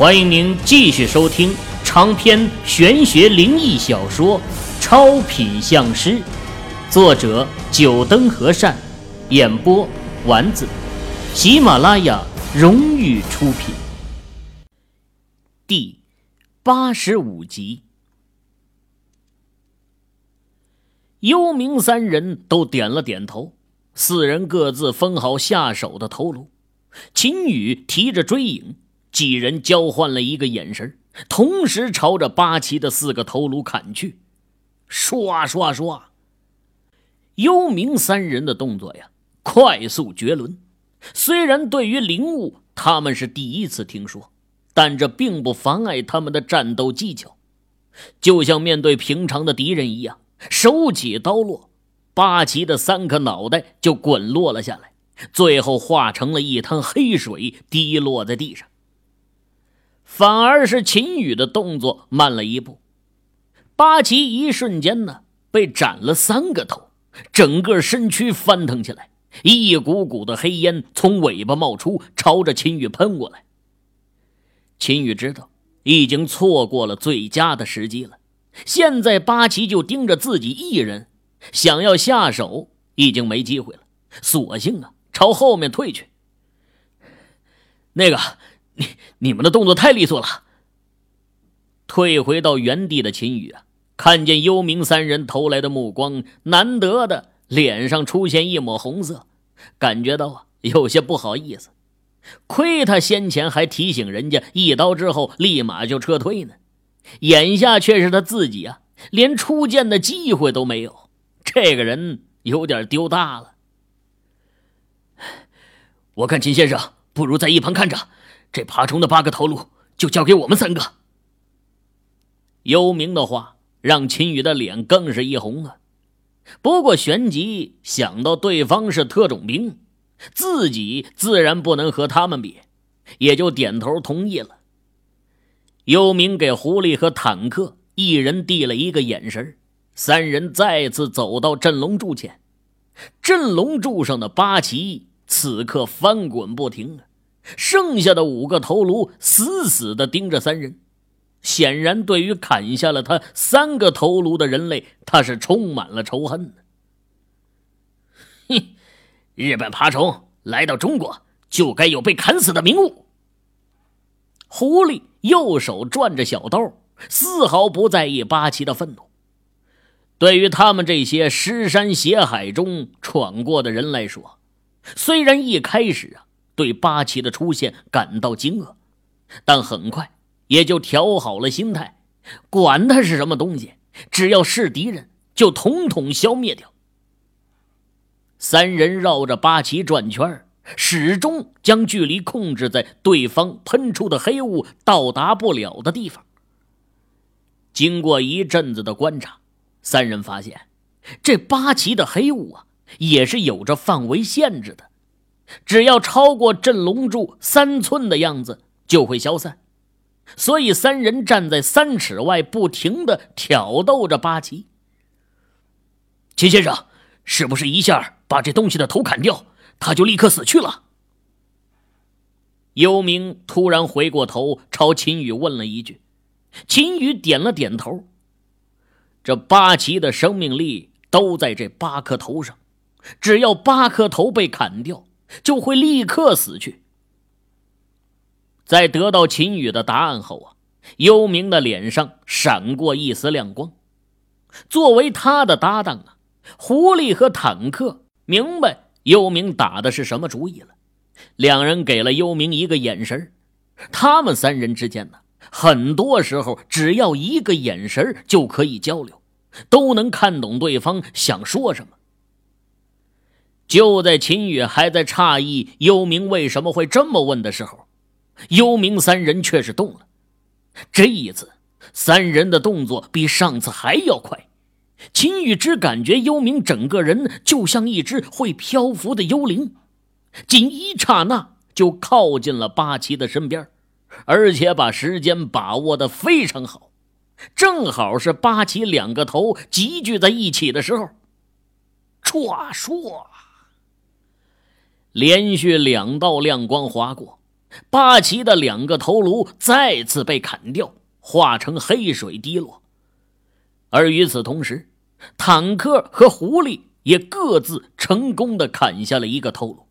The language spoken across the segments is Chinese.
欢迎您继续收听长篇玄学灵异小说《超品相师》，作者：九灯和善，演播：丸子，喜马拉雅荣誉出品。第八十五集，幽冥三人都点了点头，四人各自分好下手的头颅。秦羽提着追影。几人交换了一个眼神，同时朝着八旗的四个头颅砍去。唰唰唰！幽冥三人的动作呀，快速绝伦。虽然对于灵物他们是第一次听说，但这并不妨碍他们的战斗技巧。就像面对平常的敌人一样，手起刀落，八旗的三颗脑袋就滚落了下来，最后化成了一滩黑水，滴落在地上。反而是秦羽的动作慢了一步，八旗一瞬间呢被斩了三个头，整个身躯翻腾起来，一股股的黑烟从尾巴冒出，朝着秦羽喷过来。秦羽知道已经错过了最佳的时机了，现在八旗就盯着自己一人，想要下手已经没机会了，索性啊朝后面退去。那个。你 你们的动作太利索了。退回到原地的秦羽啊，看见幽冥三人投来的目光，难得的脸上出现一抹红色，感觉到啊有些不好意思。亏他先前还提醒人家一刀之后立马就撤退呢，眼下却是他自己啊连出剑的机会都没有，这个人有点丢大了。我看秦先生不如在一旁看着。这爬虫的八个头颅就交给我们三个。幽冥的话让秦羽的脸更是一红啊。不过旋即想到对方是特种兵，自己自然不能和他们比，也就点头同意了。幽冥给狐狸和坦克一人递了一个眼神，三人再次走到镇龙柱前。镇龙柱上的八旗此刻翻滚不停啊。剩下的五个头颅死死地盯着三人，显然对于砍下了他三个头颅的人类，他是充满了仇恨哼，日本爬虫来到中国，就该有被砍死的名物。狐狸右手转着小刀，丝毫不在意八旗的愤怒。对于他们这些尸山血海中闯过的人来说，虽然一开始啊。对八旗的出现感到惊愕，但很快也就调好了心态。管他是什么东西，只要是敌人，就统统消灭掉。三人绕着八旗转圈，始终将距离控制在对方喷出的黑雾到达不了的地方。经过一阵子的观察，三人发现，这八旗的黑雾啊，也是有着范围限制的。只要超过镇龙柱三寸的样子，就会消散。所以三人站在三尺外，不停的挑逗着八旗。秦先生，是不是一下把这东西的头砍掉，他就立刻死去了？幽冥突然回过头，朝秦羽问了一句。秦羽点了点头。这八旗的生命力都在这八颗头上，只要八颗头被砍掉。就会立刻死去。在得到秦羽的答案后啊，幽冥的脸上闪过一丝亮光。作为他的搭档啊，狐狸和坦克明白幽冥打的是什么主意了。两人给了幽冥一个眼神他们三人之间呢，很多时候只要一个眼神就可以交流，都能看懂对方想说什么。就在秦羽还在诧异幽冥为什么会这么问的时候，幽冥三人却是动了。这一次，三人的动作比上次还要快。秦羽只感觉幽冥整个人就像一只会漂浮的幽灵，仅一刹那就靠近了八旗的身边，而且把时间把握的非常好，正好是八旗两个头集聚在一起的时候。唰唰。连续两道亮光划过，八旗的两个头颅再次被砍掉，化成黑水滴落。而与此同时，坦克和狐狸也各自成功的砍下了一个头颅。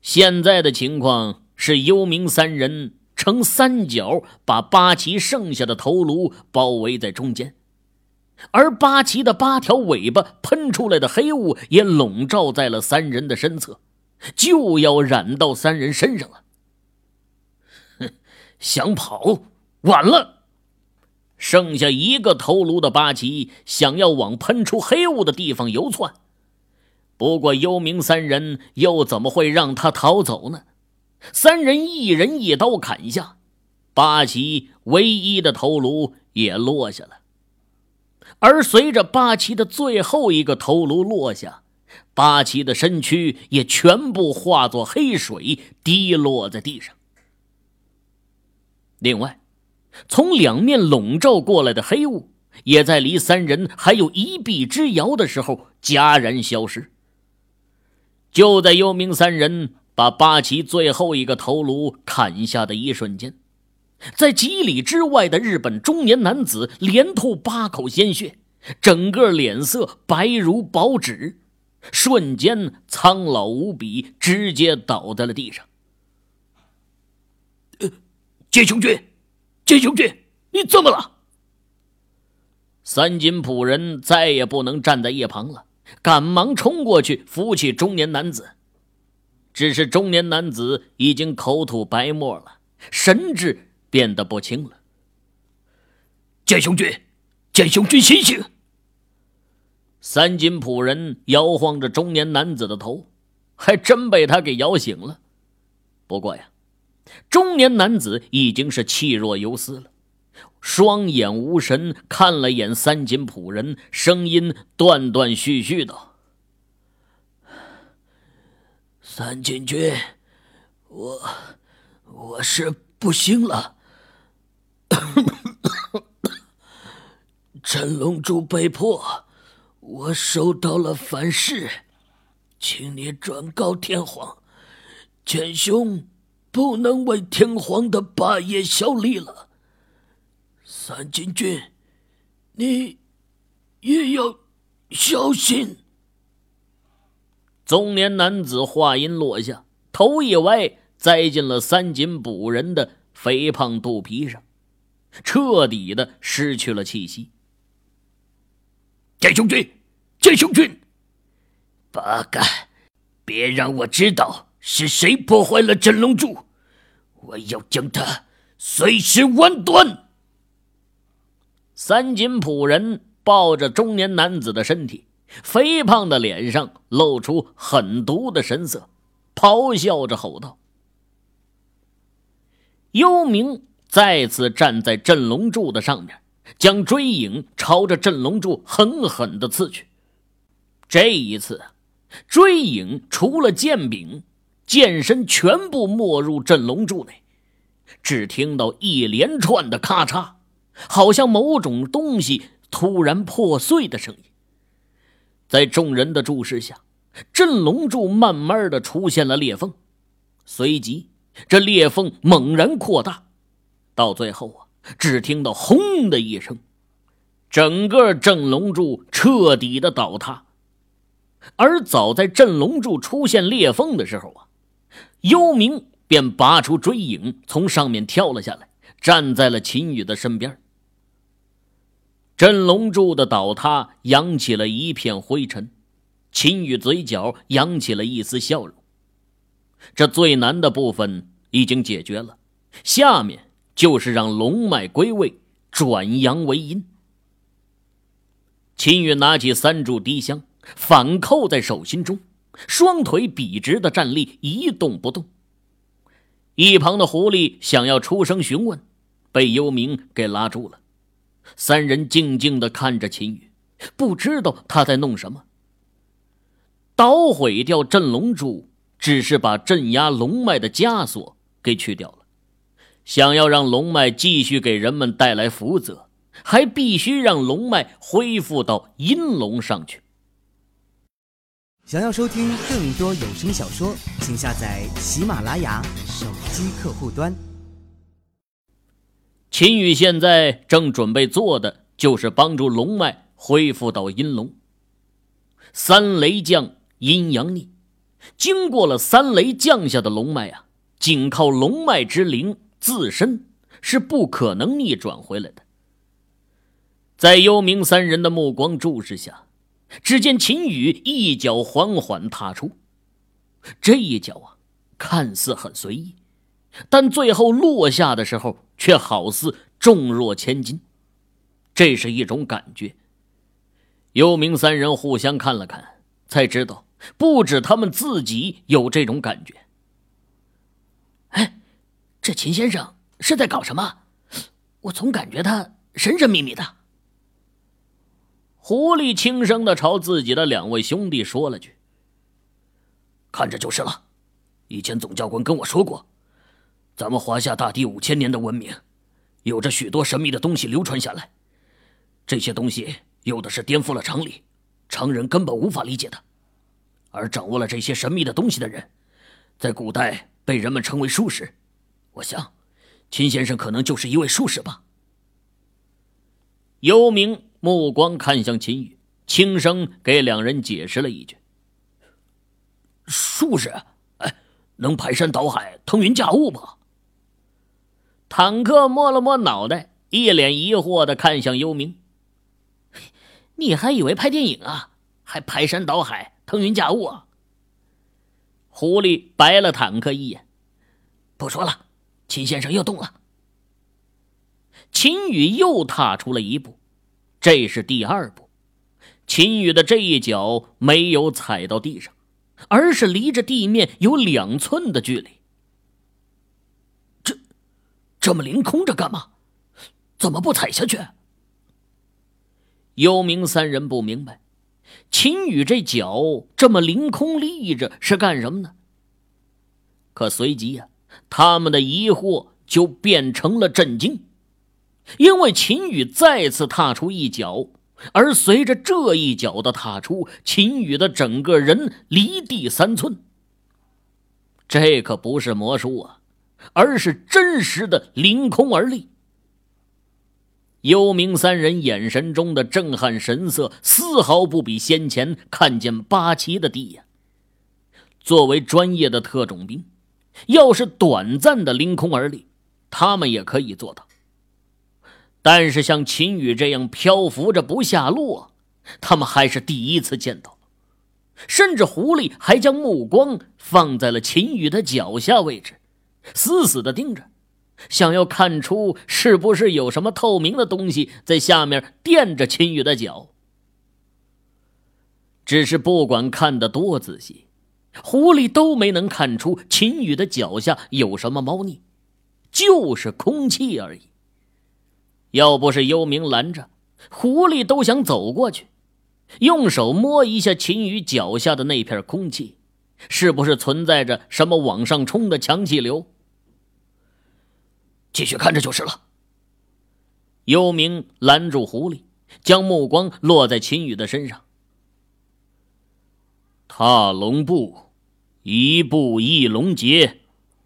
现在的情况是，幽冥三人呈三角把八旗剩下的头颅包围在中间，而八旗的八条尾巴喷出来的黑雾也笼罩在了三人的身侧，就要染到三人身上了。哼，想跑，晚了。剩下一个头颅的八旗想要往喷出黑雾的地方游窜，不过幽冥三人又怎么会让他逃走呢？三人一人一刀砍下，八旗唯一的头颅也落下了。而随着八旗的最后一个头颅落下，八旗的身躯也全部化作黑水滴落在地上。另外。从两面笼罩过来的黑雾，也在离三人还有一臂之遥的时候戛然消失。就在幽冥三人把八旗最后一个头颅砍下的一瞬间，在几里之外的日本中年男子连吐八口鲜血，整个脸色白如薄纸，瞬间苍老无比，直接倒在了地上。呃，剑雄君。剑雄君，你怎么了？三金仆人再也不能站在一旁了，赶忙冲过去扶起中年男子。只是中年男子已经口吐白沫了，神志变得不清了。剑雄君，剑雄君，醒醒！三金仆人摇晃着中年男子的头，还真被他给摇醒了。不过呀。中年男子已经是气若游丝了，双眼无神，看了眼三金仆人，声音断断续续道：“三金君，我我是不行了。陈龙珠被迫，我受到了反噬，请你转告天皇，剑兄。”不能为天皇的霸业效力了，三金君，你也要小心。中年男子话音落下，头一歪，栽进了三金捕人的肥胖肚皮上，彻底的失去了气息。剑雄君，剑雄君，八嘎！别让我知道。是谁破坏了镇龙柱？我要将他碎尸万段！三金仆人抱着中年男子的身体，肥胖的脸上露出狠毒的神色，咆哮着吼道：“幽冥再次站在镇龙柱的上面，将追影朝着镇龙柱狠狠的刺去。这一次，追影除了剑柄。”剑身全部没入镇龙柱内，只听到一连串的咔嚓，好像某种东西突然破碎的声音。在众人的注视下，镇龙柱慢慢的出现了裂缝，随即这裂缝猛然扩大，到最后啊，只听到轰的一声，整个镇龙柱彻底的倒塌。而早在镇龙柱出现裂缝的时候啊。幽冥便拔出追影，从上面跳了下来，站在了秦羽的身边。镇龙柱的倒塌扬起了一片灰尘，秦羽嘴角扬起了一丝笑容。这最难的部分已经解决了，下面就是让龙脉归位，转阳为阴。秦羽拿起三柱低香，反扣在手心中。双腿笔直的站立，一动不动。一旁的狐狸想要出声询问，被幽冥给拉住了。三人静静的看着秦羽，不知道他在弄什么。捣毁掉镇龙柱，只是把镇压龙脉的枷锁给去掉了。想要让龙脉继续给人们带来福泽，还必须让龙脉恢复到阴龙上去。想要收听更多有声小说，请下载喜马拉雅。手机客户端。秦羽现在正准备做的就是帮助龙脉恢复到阴龙。三雷降，阴阳逆，经过了三雷降下的龙脉啊，仅靠龙脉之灵自身是不可能逆转回来的。在幽冥三人的目光注视下，只见秦羽一脚缓缓踏出，这一脚啊，看似很随意，但最后落下的时候，却好似重若千斤。这是一种感觉。幽冥三人互相看了看，才知道不止他们自己有这种感觉。哎，这秦先生是在搞什么？我总感觉他神神秘秘的。狐狸轻声的朝自己的两位兄弟说了句：“看着就是了。以前总教官跟我说过，咱们华夏大地五千年的文明，有着许多神秘的东西流传下来。这些东西有的是颠覆了常理，常人根本无法理解的。而掌握了这些神秘的东西的人，在古代被人们称为术士。我想，秦先生可能就是一位术士吧。”幽冥。目光看向秦羽，轻声给两人解释了一句：“术士，哎，能排山倒海、腾云驾雾吗？”坦克摸了摸脑袋，一脸疑惑的看向幽冥：“你还以为拍电影啊？还排山倒海、腾云驾雾啊？”狐狸白了坦克一眼：“不说了，秦先生又动了。”秦羽又踏出了一步。这是第二步，秦羽的这一脚没有踩到地上，而是离着地面有两寸的距离。这，这么凌空着干嘛？怎么不踩下去？幽冥三人不明白，秦羽这脚这么凌空立着是干什么呢？可随即呀，他们的疑惑就变成了震惊。因为秦羽再次踏出一脚，而随着这一脚的踏出，秦羽的整个人离地三寸。这可不是魔术啊，而是真实的凌空而立。幽冥三人眼神中的震撼神色，丝毫不比先前看见八旗的低呀。作为专业的特种兵，要是短暂的凌空而立，他们也可以做到。但是像秦羽这样漂浮着不下落，他们还是第一次见到。甚至狐狸还将目光放在了秦羽的脚下位置，死死的盯着，想要看出是不是有什么透明的东西在下面垫着秦羽的脚。只是不管看得多仔细，狐狸都没能看出秦羽的脚下有什么猫腻，就是空气而已。要不是幽冥拦着，狐狸都想走过去，用手摸一下秦羽脚下的那片空气，是不是存在着什么往上冲的强气流？继续看着就是了。幽冥拦住狐狸，将目光落在秦羽的身上。踏龙步，一步一龙结，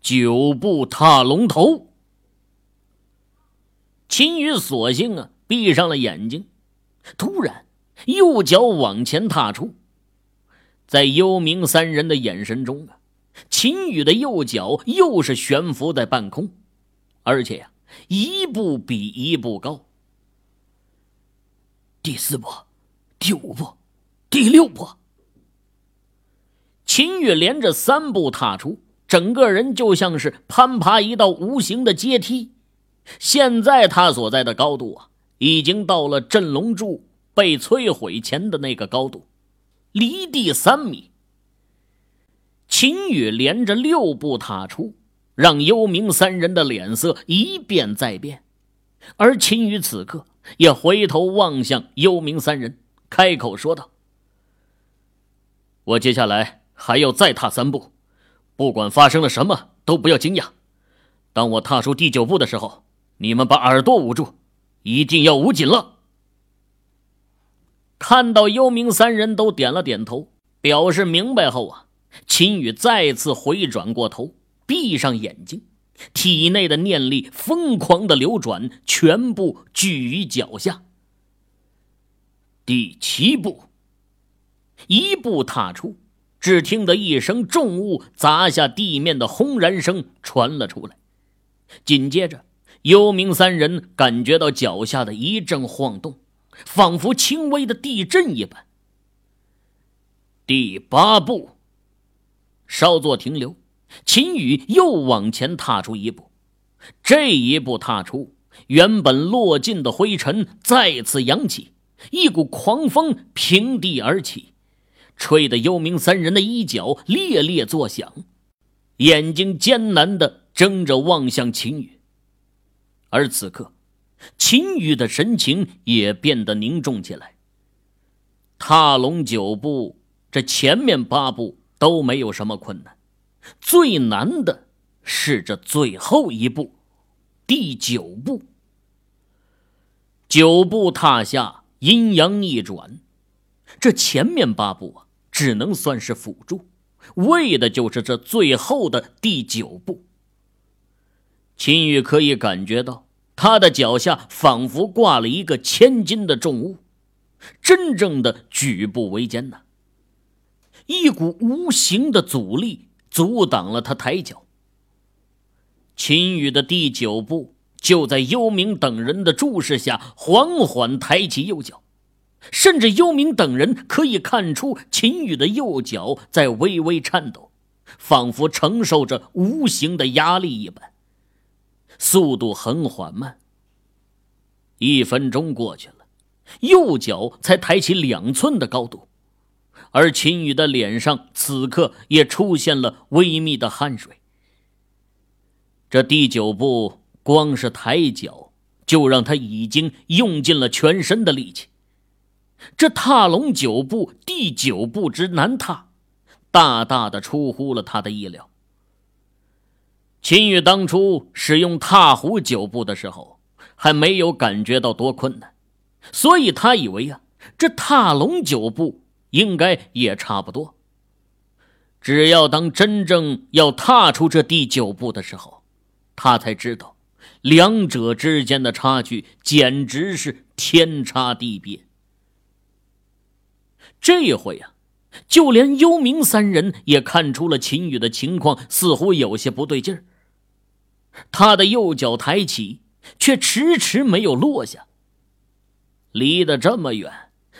九步踏龙头。秦羽索性啊，闭上了眼睛。突然，右脚往前踏出，在幽冥三人的眼神中啊，秦羽的右脚又是悬浮在半空，而且呀，一步比一步高。第四步，第五步，第六步，秦羽连着三步踏出，整个人就像是攀爬一道无形的阶梯。现在他所在的高度啊，已经到了镇龙柱被摧毁前的那个高度，离地三米。秦羽连着六步踏出，让幽冥三人的脸色一变再变，而秦羽此刻也回头望向幽冥三人，开口说道：“我接下来还要再踏三步，不管发生了什么都不要惊讶。当我踏出第九步的时候。”你们把耳朵捂住，一定要捂紧了。看到幽冥三人都点了点头，表示明白后啊，秦羽再次回转过头，闭上眼睛，体内的念力疯狂的流转，全部聚于脚下。第七步，一步踏出，只听得一声重物砸下地面的轰然声传了出来，紧接着，幽冥三人感觉到脚下的一阵晃动，仿佛轻微的地震一般。第八步。稍作停留，秦羽又往前踏出一步。这一步踏出，原本落尽的灰尘再次扬起，一股狂风平地而起，吹得幽冥三人的衣角猎猎作响，眼睛艰难地睁着望向秦羽。而此刻，秦羽的神情也变得凝重起来。踏龙九步，这前面八步。都没有什么困难，最难的是这最后一步，第九步。九步踏下，阴阳逆转，这前面八步啊，只能算是辅助，为的就是这最后的第九步。秦羽可以感觉到，他的脚下仿佛挂了一个千斤的重物，真正的举步维艰呐。一股无形的阻力阻挡了他抬脚。秦羽的第九步就在幽冥等人的注视下缓缓抬起右脚，甚至幽冥等人可以看出秦羽的右脚在微微颤抖，仿佛承受着无形的压力一般。速度很缓慢。一分钟过去了，右脚才抬起两寸的高度。而秦羽的脸上此刻也出现了微密的汗水。这第九步，光是抬脚就让他已经用尽了全身的力气。这踏龙九步，第九步之难踏，大大的出乎了他的意料。秦羽当初使用踏虎九步的时候，还没有感觉到多困难，所以他以为啊，这踏龙九步。应该也差不多。只要当真正要踏出这第九步的时候，他才知道，两者之间的差距简直是天差地别。这回啊，就连幽冥三人也看出了秦羽的情况似乎有些不对劲儿。他的右脚抬起，却迟迟没有落下。离得这么远。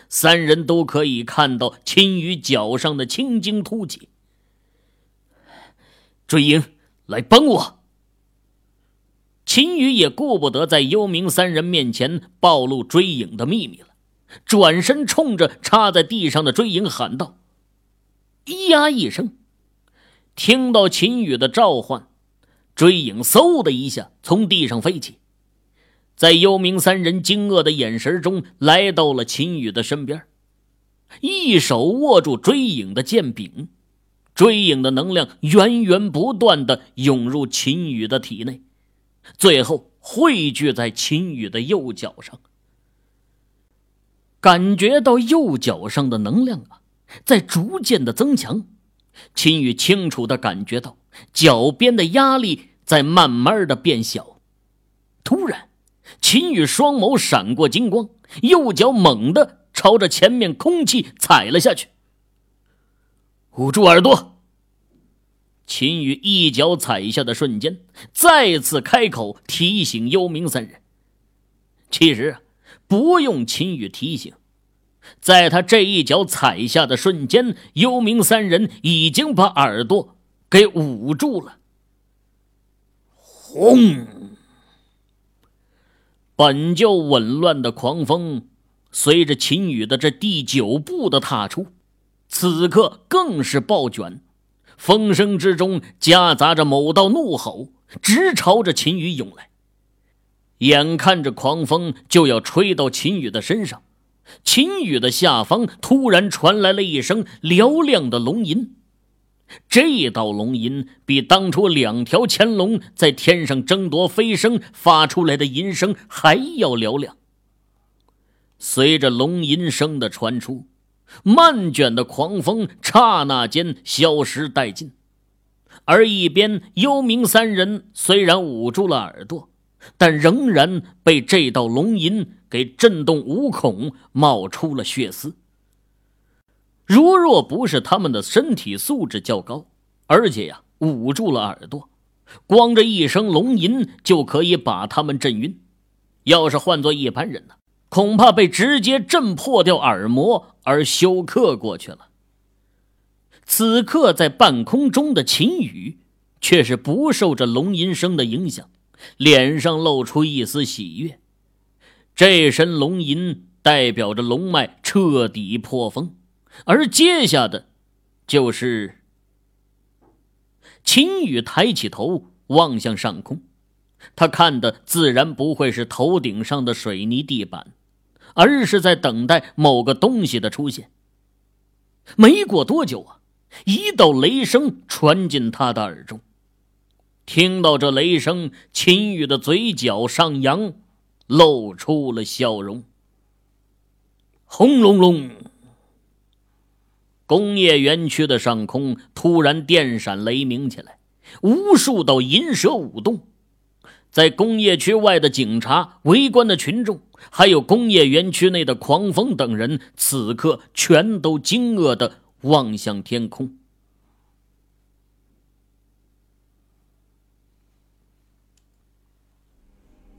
三人都可以看到秦羽脚上的青筋凸起。追影，来帮我！秦羽也顾不得在幽冥三人面前暴露追影的秘密，转身冲着插在地上的追影喊道：“咿呀一声！”听到秦羽的召唤，追影嗖的一下从地上飞起。在幽冥三人惊愕的眼神中，来到了秦羽的身边，一手握住追影的剑柄，追影的能量源源不断的涌入秦羽的体内，最后汇聚在秦羽的右脚上。感觉到右脚上的能量啊，在逐渐的增强，秦羽清楚的感觉到脚边的压力在慢慢的变小，突然。秦羽双眸闪过金光，右脚猛地朝着前面空气踩了下去。捂住耳朵！秦羽一脚踩下的瞬间，再次开口提醒幽冥三人。其实，不用秦羽提醒，在他这一脚踩下的瞬间，幽冥三人已经把耳朵给捂住了。轰！本就紊乱的狂风，随着秦羽的这第九步的踏出，此刻更是暴卷，风声之中夹杂着某道怒吼，直朝着秦羽涌来。眼看着狂风就要吹到秦羽的身上，秦羽的下方突然传来了一声嘹亮的龙吟。这道龙吟比当初两条乾龙在天上争夺飞升发出来的吟声还要嘹亮。随着龙吟声的传出，漫卷的狂风刹那间消失殆尽，而一边幽冥三人虽然捂住了耳朵，但仍然被这道龙吟给震动五孔，冒出了血丝。如若不是他们的身体素质较高，而且呀捂住了耳朵，光这一声龙吟就可以把他们震晕。要是换做一般人呢，恐怕被直接震破掉耳膜而休克过去了。此刻在半空中的秦羽，却是不受这龙吟声的影响，脸上露出一丝喜悦。这声龙吟代表着龙脉彻底破封，而接下的，就是秦羽抬起头望向上空。他看的自然不会是头顶上的水泥地板，而是在等待某个东西的出现。没过多久啊，一道雷声传进他的耳中。听到这雷声，秦羽的嘴角上扬，露出了笑容。轰隆隆！工业园区的上空突然电闪雷鸣起来，无数道银蛇舞动。在工业区外的警察、围观的群众，还有工业园区内的狂风等人，此刻全都惊愕的望向天空。